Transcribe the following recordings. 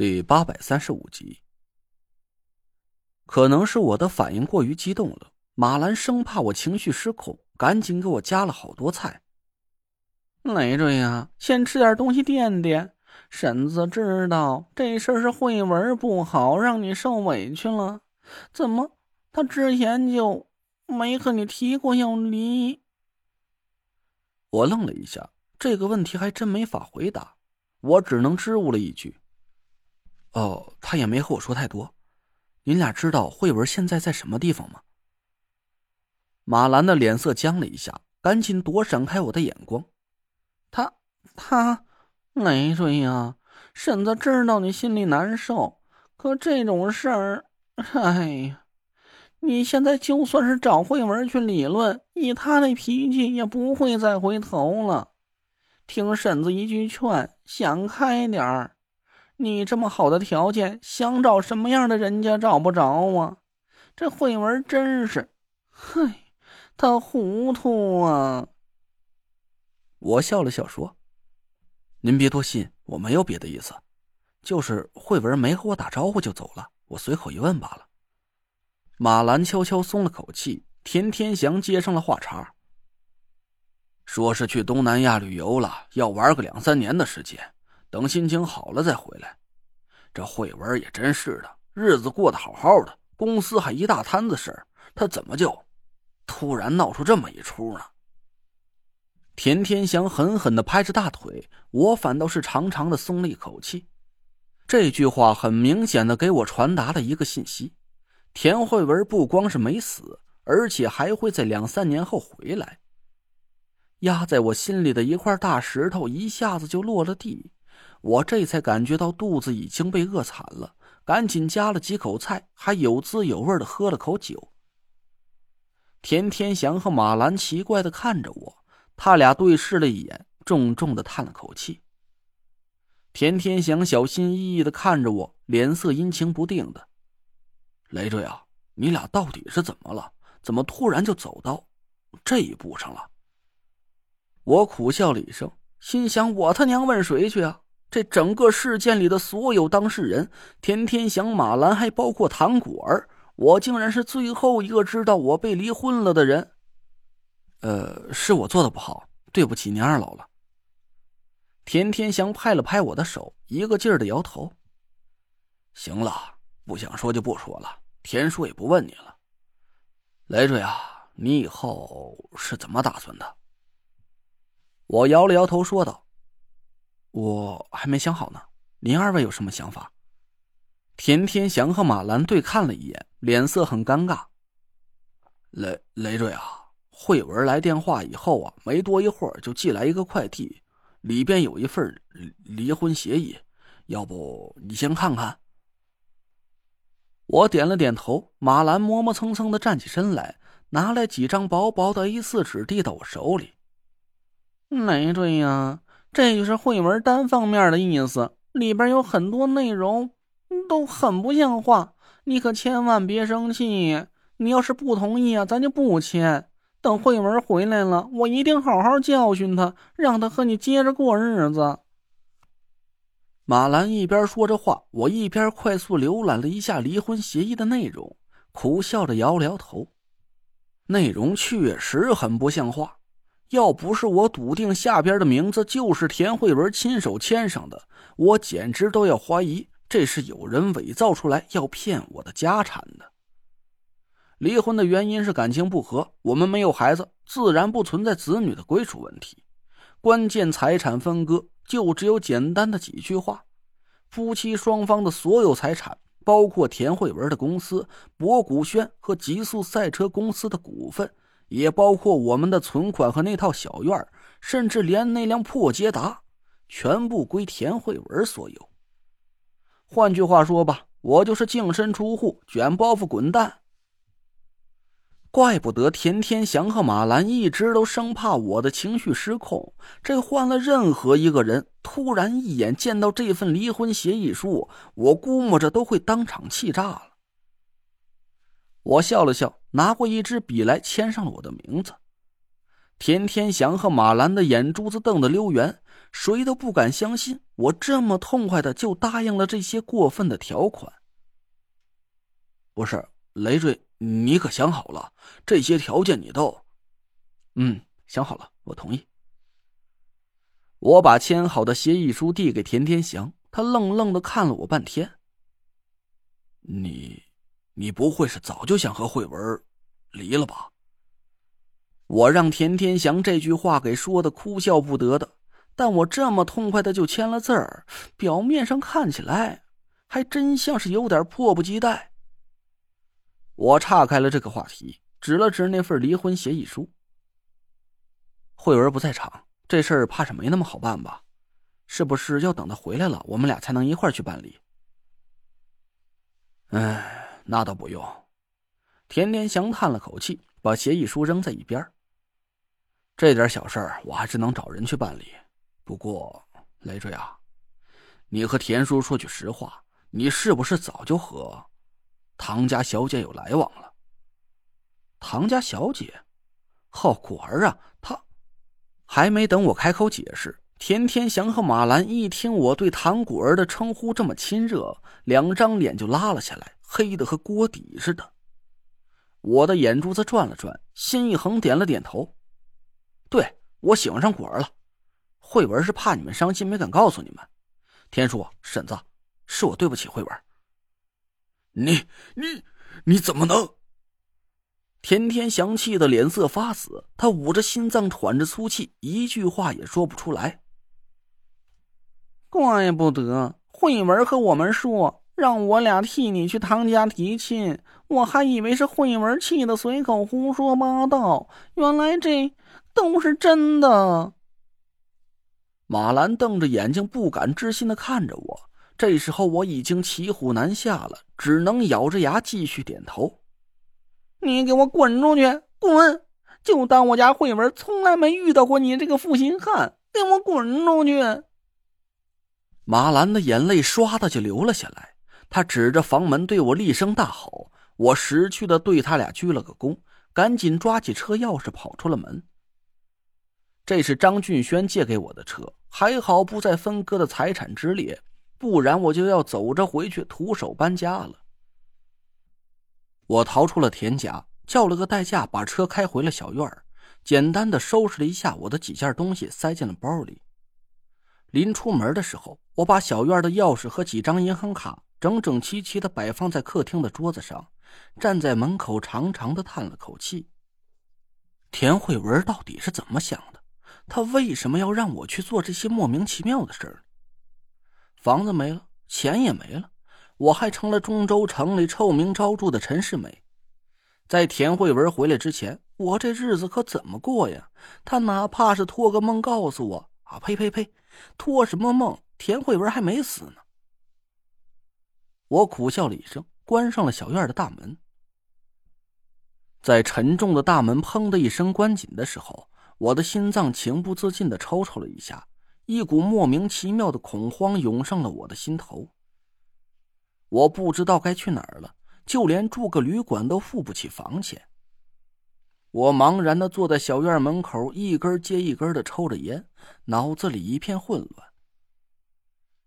第八百三十五集，可能是我的反应过于激动了，马兰生怕我情绪失控，赶紧给我加了好多菜。累赘呀，先吃点东西垫垫。婶子知道这事儿是慧文不好，让你受委屈了。怎么，他之前就没和你提过要离？我愣了一下，这个问题还真没法回答，我只能支吾了一句。哦，他也没和我说太多。您俩知道慧文现在在什么地方吗？马兰的脸色僵了一下，赶紧躲闪开我的眼光。他他，累赘呀！婶子知道你心里难受，可这种事儿，哎呀，你现在就算是找慧文去理论，以他那脾气，也不会再回头了。听婶子一句劝，想开点儿。你这么好的条件，想找什么样的人家找不着啊？这慧文真是，嗨，他糊涂啊！我笑了笑说：“您别多心，我没有别的意思，就是慧文没和我打招呼就走了，我随口一问罢了。”马兰悄悄松了口气，田天祥接上了话茬：“说是去东南亚旅游了，要玩个两三年的时间。”等心情好了再回来。这慧文也真是的，日子过得好好的，公司还一大摊子事儿，他怎么就突然闹出这么一出呢？田天祥狠狠的拍着大腿，我反倒是长长的松了一口气。这句话很明显的给我传达了一个信息：田慧文不光是没死，而且还会在两三年后回来。压在我心里的一块大石头一下子就落了地。我这才感觉到肚子已经被饿惨了，赶紧夹了几口菜，还有滋有味的喝了口酒。田天祥和马兰奇怪的看着我，他俩对视了一眼，重重的叹了口气。田天祥小心翼翼的看着我，脸色阴晴不定的。累赘啊，你俩到底是怎么了？怎么突然就走到这一步上了？我苦笑了一声，心想：我他娘问谁去啊？这整个事件里的所有当事人，田天祥、马兰，还包括唐果儿，我竟然是最后一个知道我被离婚了的人。呃，是我做的不好，对不起您二老了。田天祥拍了拍我的手，一个劲儿的摇头。行了，不想说就不说了，田叔也不问你了。累赘啊，你以后是怎么打算的？我摇了摇头，说道。我还没想好呢，您二位有什么想法？田天祥和马兰对看了一眼，脸色很尴尬。雷雷瑞啊，慧文来电话以后啊，没多一会儿就寄来一个快递，里边有一份离婚协议，要不你先看看？我点了点头，马兰磨磨蹭蹭的站起身来，拿来几张薄薄的 A 四纸递到我手里。雷瑞呀。这就是慧文单方面的意思，里边有很多内容都很不像话，你可千万别生气。你要是不同意啊，咱就不签。等慧文回来了，我一定好好教训他，让他和你接着过日子。马兰一边说着话，我一边快速浏览了一下离婚协议的内容，苦笑着摇了摇头，内容确实很不像话。要不是我笃定下边的名字就是田慧文亲手签上的，我简直都要怀疑这是有人伪造出来要骗我的家产的。离婚的原因是感情不和，我们没有孩子，自然不存在子女的归属问题。关键财产分割就只有简单的几句话：夫妻双方的所有财产，包括田慧文的公司博古轩和极速赛车公司的股份。也包括我们的存款和那套小院甚至连那辆破捷达，全部归田慧文所有。换句话说吧，我就是净身出户，卷包袱滚蛋。怪不得田天祥和马兰一直都生怕我的情绪失控。这换了任何一个人，突然一眼见到这份离婚协议书，我估摸着都会当场气炸了。我笑了笑，拿过一支笔来，签上了我的名字。田天祥和马兰的眼珠子瞪得溜圆，谁都不敢相信我这么痛快的就答应了这些过分的条款。不是雷瑞，你可想好了？这些条件你都……嗯，想好了，我同意。我把签好的协议书递给田天祥，他愣愣的看了我半天。你，你不会是早就想和慧文离了吧？我让田天祥这句话给说的哭笑不得的，但我这么痛快的就签了字儿，表面上看起来还真像是有点迫不及待。我岔开了这个话题，指了指那份离婚协议书。慧文不在场，这事儿怕是没那么好办吧？是不是要等他回来了，我们俩才能一块儿去办理？哎，那倒不用。田天祥叹了口气，把协议书扔在一边。这点小事，我还是能找人去办理。不过，累赘啊，你和田叔说句实话，你是不是早就和唐家小姐有来往了？唐家小姐，好果儿啊！他还没等我开口解释，田天祥和马兰一听我对唐果儿的称呼这么亲热，两张脸就拉了下来，黑的和锅底似的。我的眼珠子转了转，心一横，点了点头。对我喜欢上果儿了，慧文是怕你们伤心，没敢告诉你们。田叔、婶子，是我对不起慧文。你、你、你怎么能？天天祥气的脸色发紫，他捂着心脏，喘着粗气，一句话也说不出来。怪不得慧文和我们说，让我俩替你去唐家提亲，我还以为是慧文气的随口胡说八道，原来这……都是真的。马兰瞪着眼睛，不敢置信的看着我。这时候我已经骑虎难下了，只能咬着牙继续点头。你给我滚出去！滚！就当我家慧文从来没遇到过你这个负心汉！给我滚出去！马兰的眼泪唰的就流了下来，他指着房门对我厉声大吼。我识趣的对他俩鞠了个躬，赶紧抓起车钥匙跑出了门。这是张俊轩借给我的车，还好不在分割的财产之列，不然我就要走着回去，徒手搬家了。我逃出了田家，叫了个代驾，把车开回了小院儿简单的收拾了一下我的几件东西，塞进了包里。临出门的时候，我把小院的钥匙和几张银行卡整整齐齐的摆放在客厅的桌子上，站在门口长长的叹了口气。田慧文到底是怎么想的？他为什么要让我去做这些莫名其妙的事儿？房子没了，钱也没了，我还成了中州城里臭名昭著的陈世美。在田慧文回来之前，我这日子可怎么过呀？他哪怕是托个梦告诉我啊！呸呸呸！托什么梦？田慧文还没死呢。我苦笑了一声，关上了小院的大门。在沉重的大门“砰”的一声关紧的时候。我的心脏情不自禁的抽抽了一下，一股莫名其妙的恐慌涌上了我的心头。我不知道该去哪儿了，就连住个旅馆都付不起房钱。我茫然的坐在小院门口，一根接一根的抽着烟，脑子里一片混乱。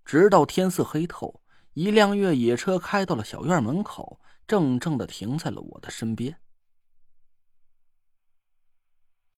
直到天色黑透，一辆越野车开到了小院门口，正正的停在了我的身边。